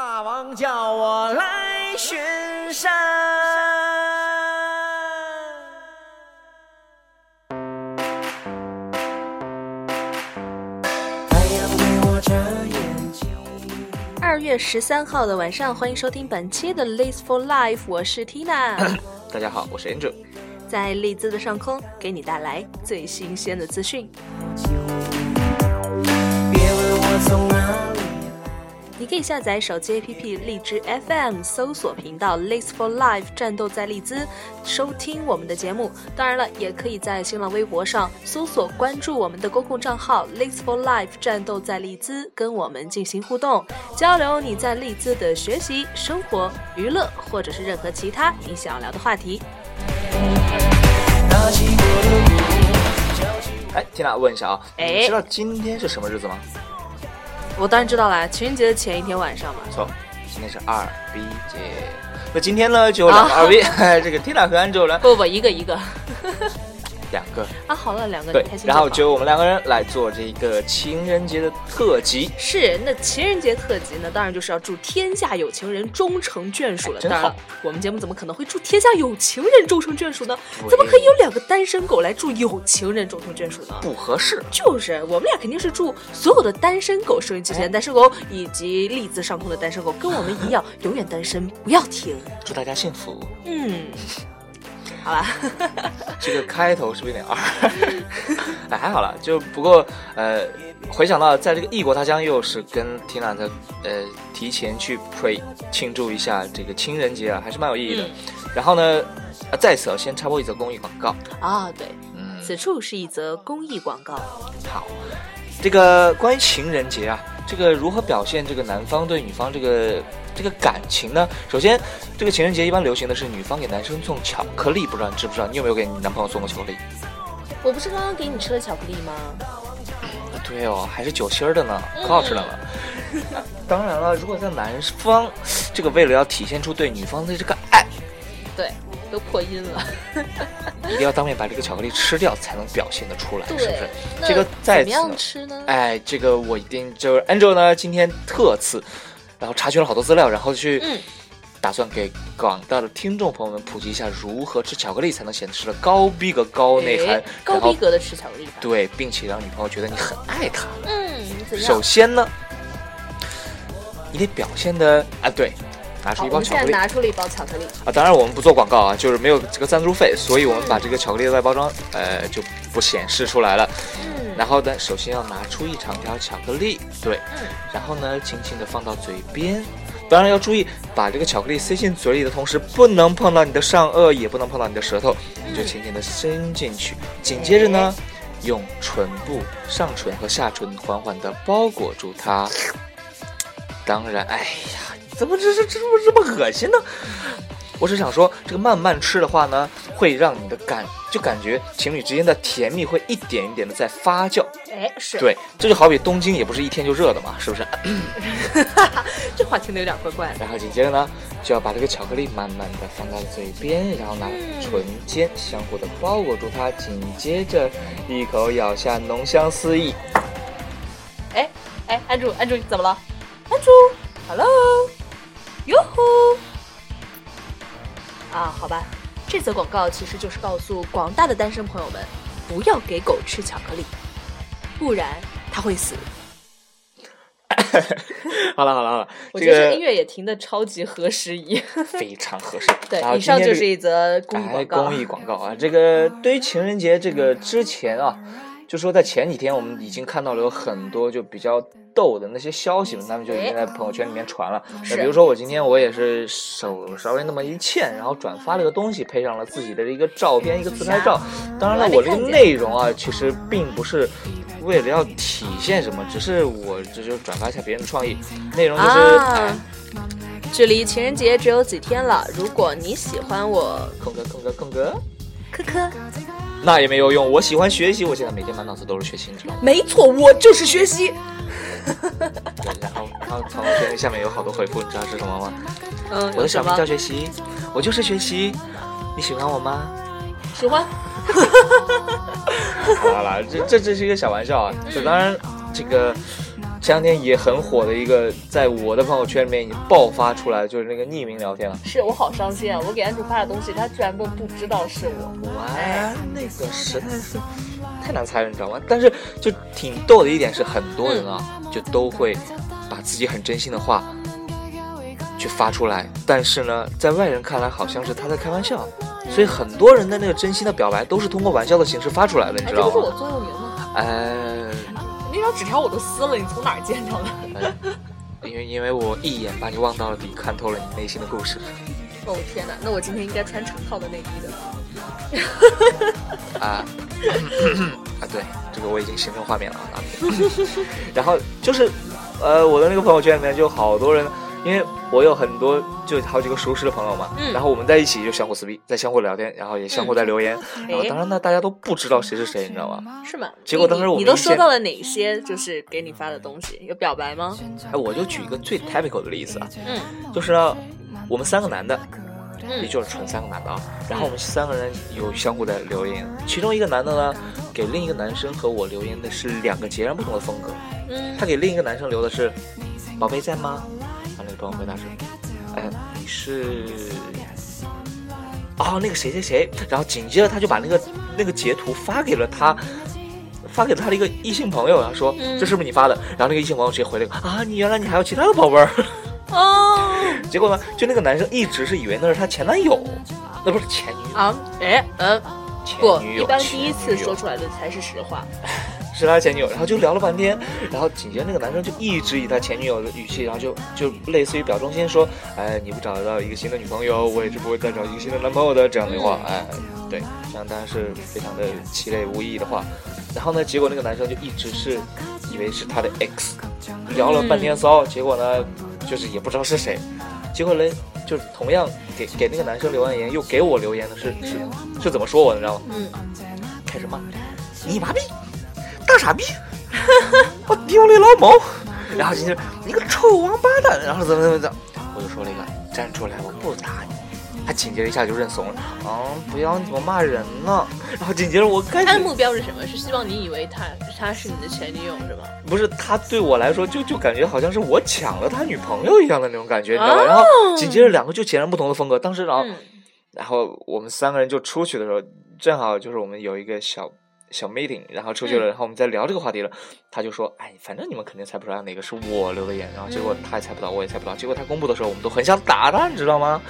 大王叫我来巡山。二月十三号的晚上，欢迎收听本期的《List for Life》，我是 Tina，大家好，我是 Angel。在利兹的上空给你带来最新鲜的资讯。别问我从哪里来。你可以下载手机 APP 荔枝 FM，搜索频道 List for Life 战斗在荔枝，收听我们的节目。当然了，也可以在新浪微博上搜索关注我们的公共账号 List for Life 战斗在荔枝，跟我们进行互动交流。你在荔枝的学习、生活、娱乐，或者是任何其他你想要聊的话题。哎，缇娜问一下啊，哎你知道今天是什么日子吗？我当然知道啦，情人节的前一天晚上嘛。错，今天是二 B 节。那今天呢，就有两个二 B，、这个 Tina 和 Angel 呢，不不，一个一个两个啊，好了，两个对然后好就我们两个人来做这个情人节的特辑。是那情人节特辑呢，当然就是要祝天下有情人终成眷属了。真当然了，我们节目怎么可能会祝天下有情人终成眷属呢？怎么可以有两个单身狗来祝有情人终成眷属呢？不合适，就是我们俩肯定是祝所有的单身狗、收音机前的单身狗以及立字上空的单身狗，跟我们一样永远单身，不要停。祝大家幸福。嗯，好啦，这个开头是不是有点二？哎，还好了，就不过呃，回想到在这个异国他乡，又是跟 Tina 的呃提前去 pre 庆祝一下这个情人节啊，还是蛮有意义的。嗯然后呢，啊在此啊先插播一则公益广告。啊，对，嗯，此处是一则公益广告。好，这个关于情人节啊，这个如何表现这个男方对女方这个这个感情呢？首先，这个情人节一般流行的是女方给男生送巧克力，不知道你知不知道？你有没有给你男朋友送过巧克力？我不是刚刚给你吃了巧克力吗？啊，对哦，还是酒心儿的呢，可好吃了呢。当然了，如果在男方这个为了要体现出对女方的这个爱，对，都破音了。一定要当面把这个巧克力吃掉，才能表现得出来，是不是？这个在怎么样吃呢？哎，这个我一定就是 Angel 呢，今天特次，然后查询了好多资料，然后去嗯打算给广大的听众朋友们普及一下如何吃巧克力才能显示了高逼格、高内涵哎，高逼格的吃巧克力。对，并且让女朋友觉得你很爱她。嗯，首？先呢，你得表现的啊，对，拿出，一包巧克力啊，拿出了一包巧克力啊。当然我们不做广告啊，就是没有这个赞助费，所以我们把这个巧克力的外包装呃就不显示出来了。嗯，然后呢，首先要拿出一长条巧克力，对，嗯然后呢，轻轻的放到嘴边。当然要注意，把这个巧克力塞进嘴里的同时，不能碰到你的上颚，也不能碰到你的舌头，你就轻轻的伸进去。紧接着呢，用唇部、上唇和下唇缓缓的包裹住它。当然，哎呀，怎么这这这么这么恶心呢？我是想说，这个慢慢吃的话呢，会让你的感就感觉情侣之间的甜蜜会一点一点的在发酵。哎，是，对，这就好比东京也不是一天就热的嘛，是不是？这话听的有点怪怪的。然后紧接着呢，就要把这个巧克力慢慢的放到嘴边，然后拿唇尖相互的包裹住它，紧接着一口咬下，浓香四溢。哎哎，安住安住，怎么了？安住，Hello，哟呼。啊，好吧，这则广告其实就是告诉广大的单身朋友们，不要给狗吃巧克力，不然它会死。好了好了好了，我觉得这个音乐也停的超级合时宜。非常合适。对，以上就是一则公益哎，广告。公益广告啊！这个对于情人节这个之前啊，就说在前几天我们已经看到了有很多就比较逗的那些消息了，他们就已经在朋友圈里面传了。比如说我今天我也是手稍微那么一欠，然后转发了个东西，配上了自己的一个照片，一个自拍照。当然了，我这个内容啊，其实并不是。为了要体现什么，只是我这就转发一下别人的创意，内容就是、距离情人节只有几天了。如果你喜欢我，空哥空哥空哥，科科，那也没有用。我喜欢学习，我现在每天满脑子都是学习，你知道吗？没错，我就是学习。对，然后然后朋友圈下面有好多回复，你知道是什么吗？嗯，我的小名叫学习，我就是学习，你喜欢我吗？喜欢？好了好了，这这这是一个小玩笑啊。这当然，这个前两天也很火的一个，在我的朋友圈里面已经爆发出来，就是那个匿名聊天了。是我好伤心啊！我给安主发的东西，他居然都不知道是我。哇，那个实在是太难猜了，你知道吗？但是就挺逗的一点是，很多人啊，就都会把自己很真心的话去发出来，但是呢，在外人看来好像是他在开玩笑，所以很多人的那个真心的表白都是通过玩笑的形式发出来的，你哎，知道吗这不是我吗？座右铭吗？呃，那张纸条我都撕了，你从哪儿见着的？呃因为因为我一眼把你望到了底，看透了你内心的故事哦天哪，那我今天应该穿成套的内衣的。啊啊，对，这个我已经形成画面了啊。然后就是，呃，我的那个朋友圈里面就好多人，因为我有很多就好几个熟识的朋友嘛，嗯然后我们在一起就相互撕逼，在相互聊天，然后也相互在留言，然后哎当然呢，大家都不知道谁是谁，你知道吗？是吗？结果当时你你都收到了哪些？就是给你发的东西，有表白吗？哎，我就举一个最 typical 的例子啊，嗯就是呢，我们三个男的，也嗯就是纯三个男的啊。然后我们三个人有相互的留言，其中一个男的呢，给另一个男生和我留言的是两个截然不同的风格。嗯他给另一个男生留的是“宝贝在吗？”然后那个朋友回答说：“哎，你是哦，那个谁谁谁。”然后紧接着他就把那个那个截图发给了他。发给了他的一个异性朋友，然后说：“嗯这是不是你发的？”然后那个异性朋友直接回了一个：“啊，你原来你还有其他的宝贝儿。”哦结果呢，就那个男生一直是以为那是他前男友，那不是前女友，啊哎嗯前不，女友，一般第一次说出来的才是实话。是他前女友，然后就聊了半天，然后紧接着那个男生就一直以他前女友的语气，然后就就类似于表忠心说，哎，你不找得到一个新的女朋友，我也是不会再找一个新的男朋友的这样的话，哎，对，这样当然是非常的凄泪无意义的话。然后呢，结果那个男生就一直是以为是他的 X，聊了半天骚，结果呢，就是也不知道是谁，结果嘞，就是同样给给那个男生留完言，又给我留言的是是是怎么说我的，你知道吗？嗯，开始骂你妈逼，大傻逼，我丢你老母，然后紧接着你个臭王八蛋，然后怎么怎么怎么，我就说了一个站出来，我不打你。他紧接着一下就认怂了，啊，不要你怎么骂人呢？然后紧接着我开始他的目标是什么？是希望你以为他他是你的前女友是吗？不是他对我来说就就感觉好像是我抢了他女朋友一样的那种感觉，你知道吧？哦然后紧接着两个就截然不同的风格，当时然后、嗯然后我们三个人就出去的时候，正好就是我们有一个小小 meeting，然后出去了，嗯然后我们在聊这个话题了，他就说，哎，反正你们肯定猜不出来哪个是我留的言，然后结果嗯他也猜不到，我也猜不到，结果他公布的时候，我们都很想打他，你知道吗？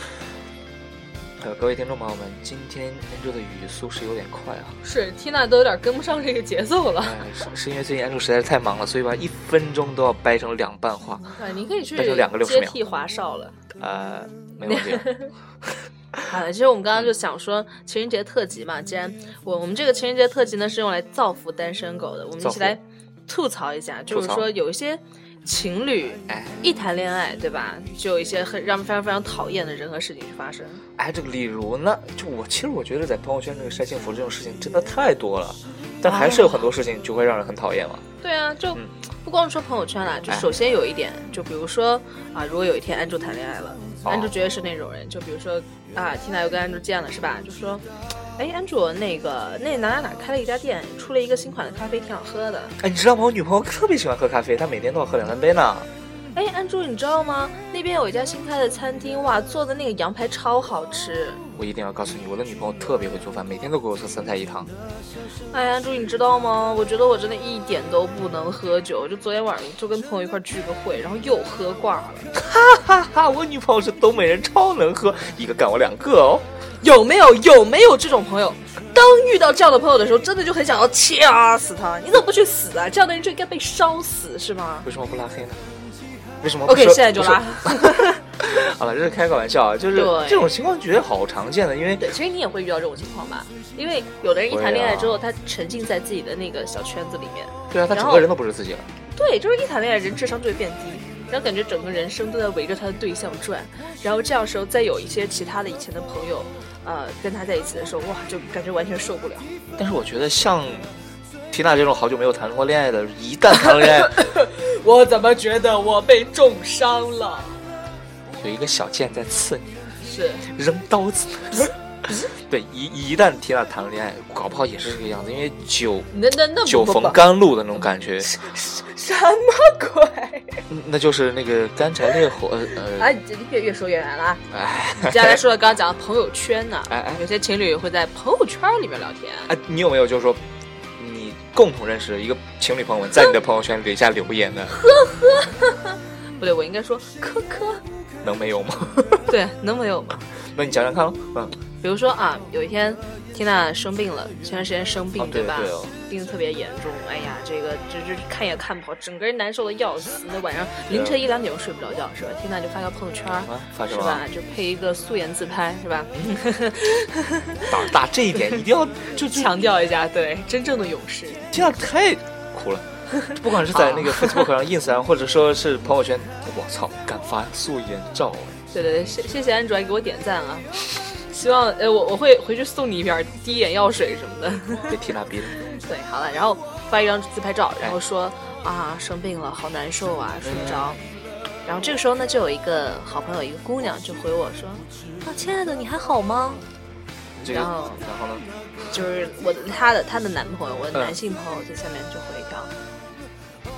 呃，各位听众朋友们，今天 Andrew 的语速是有点快啊，是 Tina 都有点跟不上这个节奏了。哎，是是因为最近 Andrew 实在是太忙了，所以把一分钟都要掰成两半话，对，你可以去但是两个60秒接替华少了。呃，没问题。好 的，其实我们刚刚就想说情人节特辑嘛，既然我我们这个情人节特辑呢是用来造福单身狗的，我们一起来吐槽一下，就是说有一些情侣哎一谈恋爱，对吧，就有一些很让人非常非常讨厌的人和事情去发生。哎，这个例如呢，就我其实我觉得在朋友圈这个晒幸福这种事情真的太多了，但还是有很多事情就会让人很讨厌嘛。对啊，就嗯不光是说朋友圈啦，就哎首先有一点，就比如说啊，如果有一天安住谈恋爱了，哦安住绝对是那种人，就比如说啊，Tina 又跟安卓见了是吧？就说，哎，安卓那个那哪哪哪开了一家店，出了一个新款的咖啡，挺好喝的。哎，你知道吗？我女朋友特别喜欢喝咖啡，她每天都要喝两三杯呢。哎，安珠，你知道吗？那边有一家新开的餐厅，哇，做的那个羊排超好吃。我一定要告诉你，我的女朋友特别会做饭，每天都给我做三菜一汤。哎，安珠，你知道吗？我觉得我真的一点都不能喝酒，就昨天晚上就跟朋友一块聚个会，然后又喝挂了。哈哈哈，我女朋友是东北人，超能喝，一个干我两个哦。有没有有没有这种朋友？当遇到这样的朋友的时候，真的就很想要掐死他。你怎么不去死啊？这样的人就应该被烧死，是吗为什么不拉黑呢？为什么不？OK，现在就拉。。好了，这是开个玩笑啊，就是这种情况觉得好常见的，因为对，其实你也会遇到这种情况吧？因为有的人一谈恋爱之后，他沉浸在自己的那个小圈子里面，对啊，他整个人都不是自己了。对，就是一谈恋爱，人智商就会变低，然后感觉整个人生都在围着他的对象转，然后这样时候再有一些其他的以前的朋友，呃，跟他在一起的时候，哇，就感觉完全受不了。但是我觉得像缇娜这种好久没有谈过恋爱的，一旦谈恋爱，我怎么觉得我被重伤了？有一个小剑在刺你，是，扔刀子。对，一一旦提到谈了恋爱，搞不好也是这个样子，因为酒那那那酒逢甘露的那种感觉，什么鬼？嗯 那就是那个干柴烈火，呃呃，哎，这越越说越远了啊。哎接下来说到刚刚讲的朋友圈呢，哎哎有些情侣会在朋友圈里面聊天。哎，你有没有就是说，你共同认识的一个情侣朋友们，在你的朋友圈底下留言的，呵呵 不对，我应该说科科。能没有吗？对，能没有吗？那你讲讲看喽，嗯，比如说啊，有一天缇娜生病了，前段时间生病、哦对吧？对哦病得特别严重，哎呀，这个这这看也看不好，整个人难受的要死。那晚上凌晨一两点钟睡不着觉，是吧？缇娜就发个朋友圈。啊，发？是吧？就配一个素颜自拍，是吧？胆儿大这一点一定要就就强调一下，对，真正的勇士。缇娜太苦了。不管是在那个 Facebook 上、Ins 上，或者说是朋友圈，我操，敢发素颜照哎！对对对，谢谢谢安卓给我点赞啊！希望呃我我会回去送你一瓶滴眼药水什么的。别提拉逼了。对，好了，然后发一张自拍照，然后说啊生病了，好难受啊，睡不着。然后这个时候呢，就有一个好朋友，一个姑娘就回我说啊亲爱的，你还好吗？这个，然后然后呢？就是我的她的她的男朋友，我的男性朋友在下面就回一条。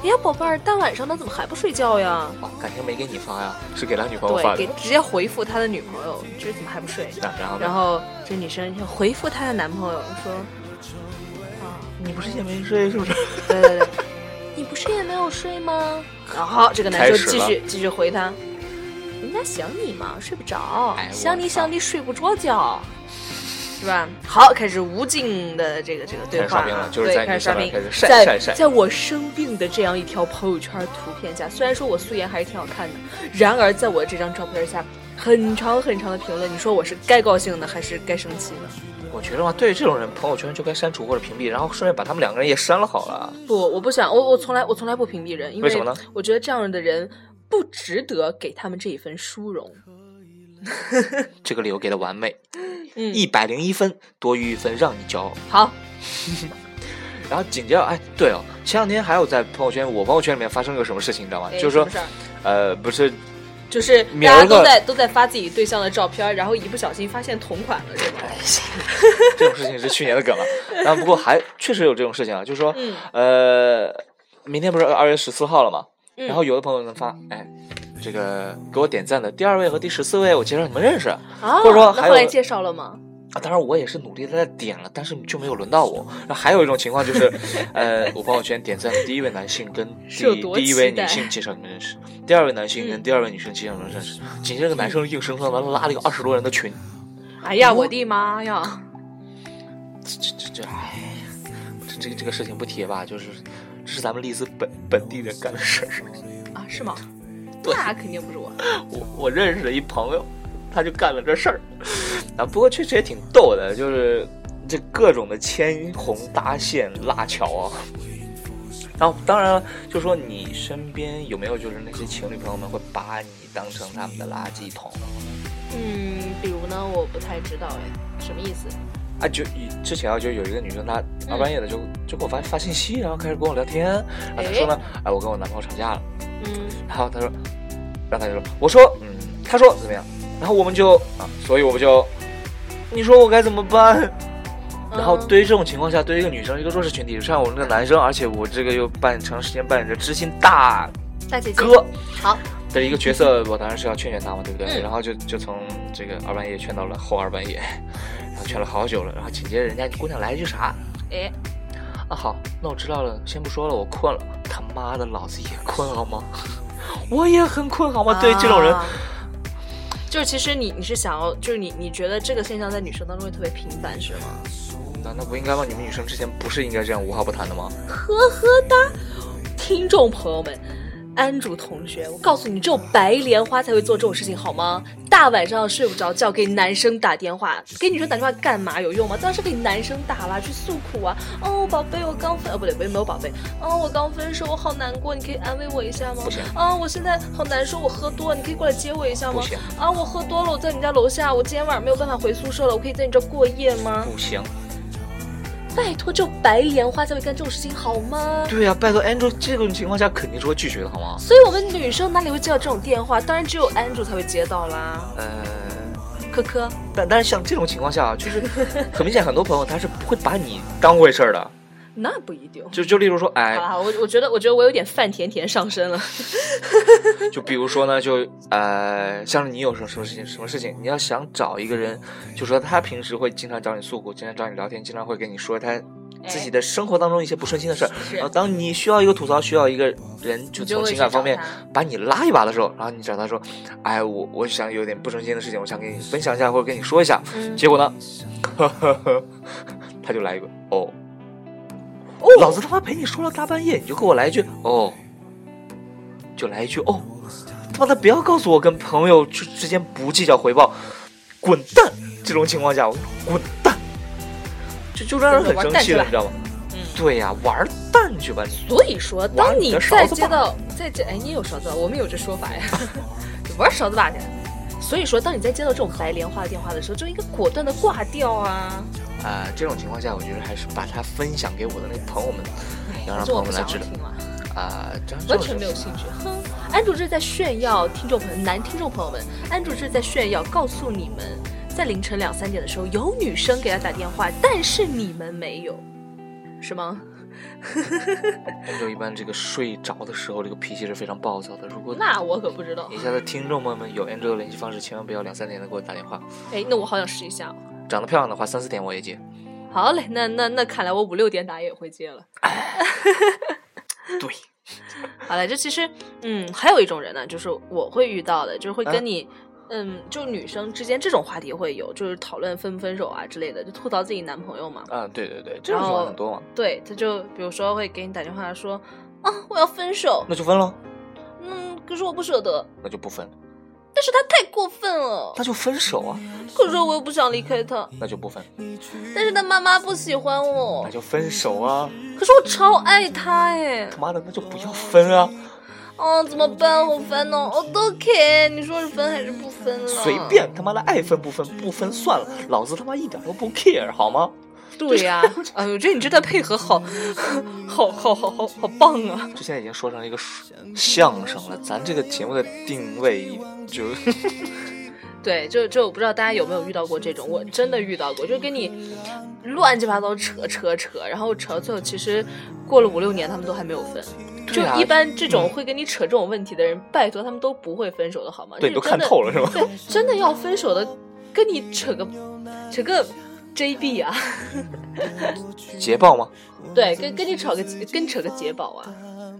哎呀，宝贝儿，大晚上的怎么还不睡觉呀？哇，感情没给你发呀，是给他女朋友发对，的给。直接回复他的女朋友，这怎么还不睡？然然后呢？然后这女生就回复她的男朋友说：“啊，你不是也没睡是不是？对对对，你不是也没有睡吗？”然后这个男生继续继续回他：“人家想你嘛，睡不着哎，想你想你睡不着觉，是吧？”好，开始无尽的这个这个对话啊，就是对在你上开始刷屏，开始晒在晒晒在我生病的这样一条朋友圈图片下，虽然说我素颜还是挺好看的，然而在我这张照片下。很长很长的评论，你说我是该高兴呢，还是该生气呢？我觉得嘛，对于这种人，朋友圈就该删除或者屏蔽，然后顺便把他们两个人也删了好了。不，我不想，我我从来我从来不屏蔽人，因为什么呢？我觉得这样的人不值得给他们这一份殊荣。这个理由给的完美，嗯，一百零一分，多余一分，让你骄傲。好，然后紧接着，哎，对哦，前两天还有在朋友圈，我朋友圈里面发生了个什么事情，你知道吗？哎就是说呃，不是，就是 大家都在都在发自己对象的照片，然后一不小心发现同款了，是吗？这种事情是去年的梗了。然后不过还确实有这种事情啊，就是说，嗯呃，明天不是二月十四号了吗？嗯然后有的朋友能发，哎，这个给我点赞的第二位和第十四位，我介绍你们认识。啊，或者说还有后来介绍了吗？啊，当然我也是努力的在点了，但是就没有轮到我。那还有一种情况就是，呃，我朋友圈点赞的第一位男性跟第第一位女性介绍你们认识，第二位男性跟嗯第二位女生介绍你们认识，紧接着个男生硬生生的拉了一个二十多人的群，哎呀，我的妈呀！这这这，哎，这这个这个事情不提吧，就是这是咱们丽兹本本地人干的事儿。啊，是吗？对那肯定不是我。我我认识的一朋友，他就干了这事儿。啊，不过确实也挺逗的，就是这各种的牵红搭线拉桥啊。然后当然了，就说你身边有没有就是那些情侣朋友们会把你当成他们的垃圾桶嗯，比如呢，我不太知道哎，什么意思？啊？就以之前啊，就有一个女生，她大半夜的就就给我发发信息，然后开始跟我聊天，然后她说呢，哎，我跟我男朋友吵架了。嗯然后她说，然后她就说，我说，嗯，她说怎么样？然后我们就啊，所以我们就，你说我该怎么办？然后嗯对于这种情况下，对于一个女生，一个弱势群体，像我那个男生，而且我这个又扮长时间扮演着知心大大姐姐哥好，的一个角色，我当然是要劝劝他嘛，对不对？嗯然后就就从这个二半夜劝到了后二半夜，然后劝了好久了，然后紧接着人家姑娘来一句啥？哎，啊好，那我知道了，先不说了，我困了。他妈的，老子也困好吗？我也很困好吗？对于这种人。啊就是其实你你是想要，就是你你觉得这个现象在女生当中会特别频繁是吗？难道不应该吗？你们女生之前不是应该这样无话不谈的吗？呵呵哒，听众朋友们，安主同学，我告诉你，只有白莲花才会做这种事情，好吗？大晚上睡不着觉，给男生打电话，给女生打电话干嘛？有用吗？当然是给男生打啦，去诉苦啊。哦，宝贝，我刚分，哦不对，没没有宝贝。哦，我刚分手，我好难过，你可以安慰我一下吗？啊，我现在好难受，我喝多了，你可以过来接我一下吗？啊，我喝多了，我在你家楼下，我今天晚上没有办法回宿舍了，我可以在你这儿过夜吗？不行。拜托，只有白莲花才会干这种事情，好吗？对呀、拜托，Andrew 这种情况下肯定是会拒绝的，好吗？所以我们女生哪里会接到这种电话？当然只有 Andrew 才会接到啦。呃，科科，但但是像这种情况下啊，就是很明显，很多朋友他是不会把你当回事儿的。那不一定。就就例如说，哎，好了，我我觉得我觉得我有点范甜甜上身了。就比如说呢，就呃，像是你有什么什么事情，什么事情，你要想找一个人，就说他平时会经常找你诉苦，经常找你聊天，经常会跟你说他自己的生活当中一些不顺心的事儿。然后当你需要一个吐槽，需要一个人就从情感方面把你拉一把的时候，然后你找他说，哎，我我想有点不顺心的事情，我想跟你分享一下或者跟你说一下。嗯结果呢，他就来一个哦。哦老子他妈陪你说了大半夜，你就给我来一句哦，就来一句哦，他妈的不要告诉我跟朋友之之间不计较回报，滚蛋！这种情况下，我滚蛋，就就让人很生气了，你知道吗？嗯对呀、玩蛋去吧！所以说，当你你在的勺子吧接到在这哎，你有勺子吧，我们有这说法呀，玩勺子吧去。所以说，当你在接到这种白莲花的电话的时候，就应该果断的挂掉啊！啊、这种情况下，我觉得还是把它分享给我的那个朋友们，要让朋友们来知道啊、完全没有兴趣。哼，安主这是在炫耀，听众朋友男听众朋友们，安主这是在炫耀，告诉你们，在凌晨两三点的时候，有女生给他打电话，但是你们没有，是吗？Angel 一般这个睡着的时候，这个脾气是非常暴躁的。如果那我可不知道。以下的听众朋友们有 Angel 的联系方式，千万不要两三点的给我打电话。哎，那我好想试一下哦。长得漂亮的话，三四点我也接。好嘞，那那那看来我五六点打也会接了。对，好了，就其实，嗯，还有一种人呢，就是我会遇到的，就是会啊跟你，嗯，就女生之间这种话题会有，就是讨论分不分手啊之类的，就吐槽自己男朋友嘛。啊，对对对，这种很多嘛，对，他就比如说会给你打电话说，啊，我要分手，那就分了，嗯，可是我不舍得，那就不分，但是他太过分了，那就分手啊，可是我又不想离开他，那就不分，但是他妈妈不喜欢我。那，就分手啊，可是我超爱他哎，他妈的，那就不要分啊，哦，怎么办？好烦哦！我都 care，你说是分还是不分了？随便，他妈的爱分不分不分算了，老子他妈一点都不 care 好吗？对呀、哎呦，我觉得你这段配合好，好好好好好棒啊！这现在已经说成了一个相声了，咱这个节目的定位就 对，就就我不知道大家有没有遇到过这种，我真的遇到过，就跟你乱七八糟扯扯扯，然后扯到最后，其实过了五六年，他们都还没有分。就一般这种会跟你扯这种问题的人，拜托他们都不会分手的好吗？对都看透了是吗？对，真的要分手的，跟你扯个扯个 JB 啊，捷豹吗？对，跟跟你扯个跟你扯个捷豹啊。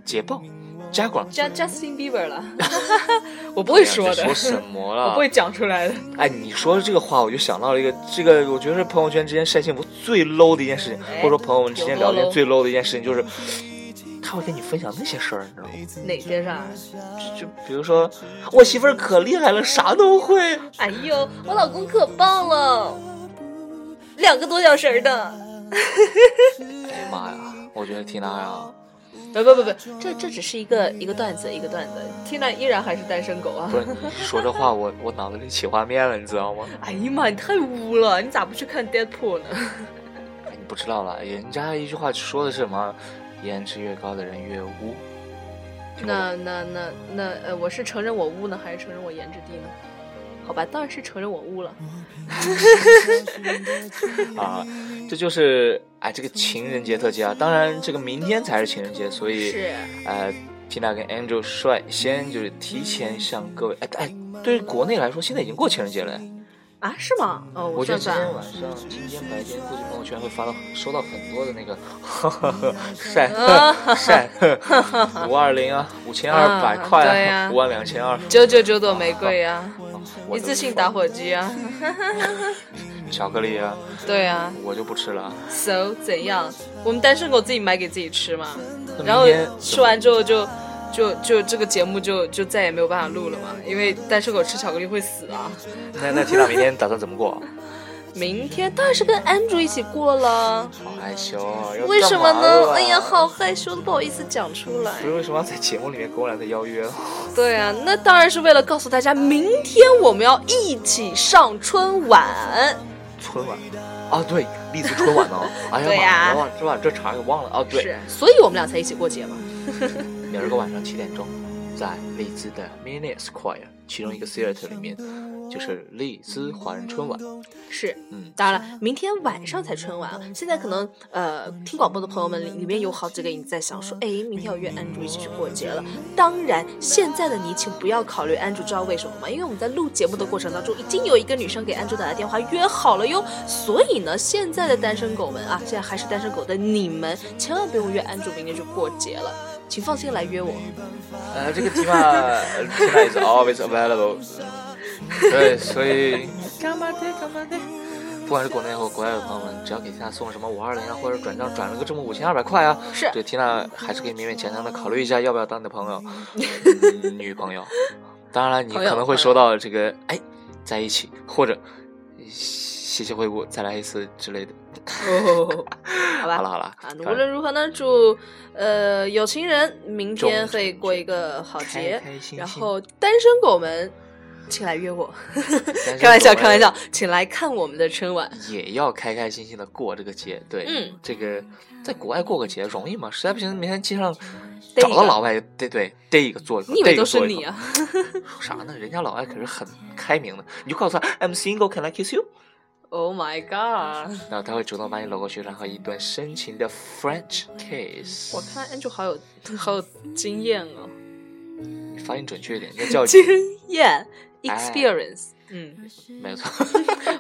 捷豹，加广。加 Justin Bieber 了，我不会说的，哎说什么了？我不会讲出来的。哎，你说的这个话，我就想到了一个，这个我觉得是朋友圈之间晒幸福最 low 的一件事情，哎或者说朋友们之间聊天最 low 的一件事情，就是他会跟你分享那些事儿，你知道吗？哪些事儿？就比如说，我媳妇儿可厉害了，啥都会。哎呦，我老公可棒了，两个多小时儿的。哎呀妈呀，我觉得缇娜呀，不不不不，这这只是一个一个段子，一个段子。Tina 依然还是单身狗啊不！是你说这话，我我脑子里起画面了，你知道吗？哎呀妈，你太污了！你咋不去看 Deadpool 呢？哎你不知道了，人家一句话说的是什么？颜值越高的人越污。那那那那呃，我是承认我污呢，还是承认我颜值低呢？好吧，当然是承认我污了。啊，这就是哎这个情人节特辑啊。当然，这个明天才是情人节，所以是，呃，Tina 跟 Angel 率先就是提前向各位，哎哎，对于国内来说，现在已经过情人节了。哎啊，是吗？哦，我觉得算算。今天晚上、今天白天，估计朋友圈会发到收到很多的那个 晒啊晒五二零啊，五千二百啊块对呀五万两千二，九九九朵玫瑰呀、我一次性打火机啊，巧克力啊，对啊我就不吃了。，so 怎样？我们单身狗自己买给自己吃嘛，然后吃完之后就就就这个节目就就再也没有办法录了嘛，因为单身狗吃巧克力会死啊。那那 Tina 明天打算怎么过？明天当然是跟 Andrew 一起过了，好害羞啊，为什么呢？了哎呀，好害羞，都不好意思讲出来不。是为什么要在节目里面跟我俩的邀约？对啊，那当然是为了告诉大家，明天我们要一起上春晚。春晚啊，对，荔枝春晚呢。哎呀妈对呀呀，我忘是吧？这茬给忘了啊。对，是，所以我们俩才一起过节嘛。明儿个晚上七点钟，在荔枝的 Mini Square 其中一个 theater 里面，就是丽兹华人春晚。是，嗯，当然了，明天晚上才春晚啊。现在可能呃，听广播的朋友们里里面有好几个人在想说，哎，明天要约 Andrew 一起去过节了。当然，现在的你请不要考虑 Andrew，知道为什么吗？因为我们在录节目的过程当中，已经有一个女生给 Andrew 打来电话约好了哟。所以呢，现在的单身狗们啊，现在还是单身狗的你们，千万不用约 Andrew 明天去过节了，请放心来约我。呃，这个 Tima Tima is always available。对，所以干嘛的干嘛的，不管是国内或国外的朋友们，只要给缇娜送什么五二零啊，或者转账转了个这么五千二百块啊，是这 Tina 还是可以勉勉强强的考虑一下，要不要当你的朋友、嗯 女朋友。当然了，你可能会收到这个哎，在一起或者谢谢惠顾，再来一次之类的。哦，好吧，好了好了啊，无论如何呢，祝呃有情人明天可以过一个好节，开开心心。然后单身狗们，请来约我，开玩笑，开玩笑，请来看我们的春晚。也要开开心心的过这个节。对，嗯这个在国外过个节容易吗？实在不行，明天街上找个老外，对对，逮一个做一个。你以为都是你啊？啥呢？人家老外可是很开明的，你就告诉他 I'm single, can I kiss you？Oh my god！然后他会主动把你搂过去，然后一段深情的 French kiss。我看 Angel 好有好有经验哦，你发音准确一点，那叫经验 experience。嗯，没有错。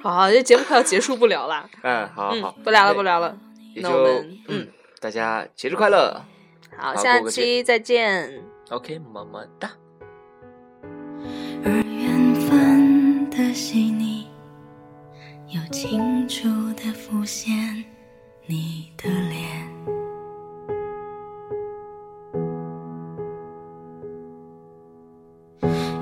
好 好，这节目快要结束不了啦。嗯，好好嗯，，不聊了，不聊了。那我们嗯嗯，大家节日快乐好，下期再见。，OK，么么哒。而缘分的细腻，又清楚的浮现你的脸。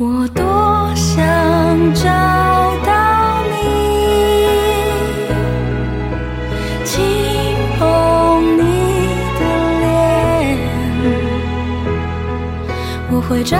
我多想找到你，轻捧你的脸，我会张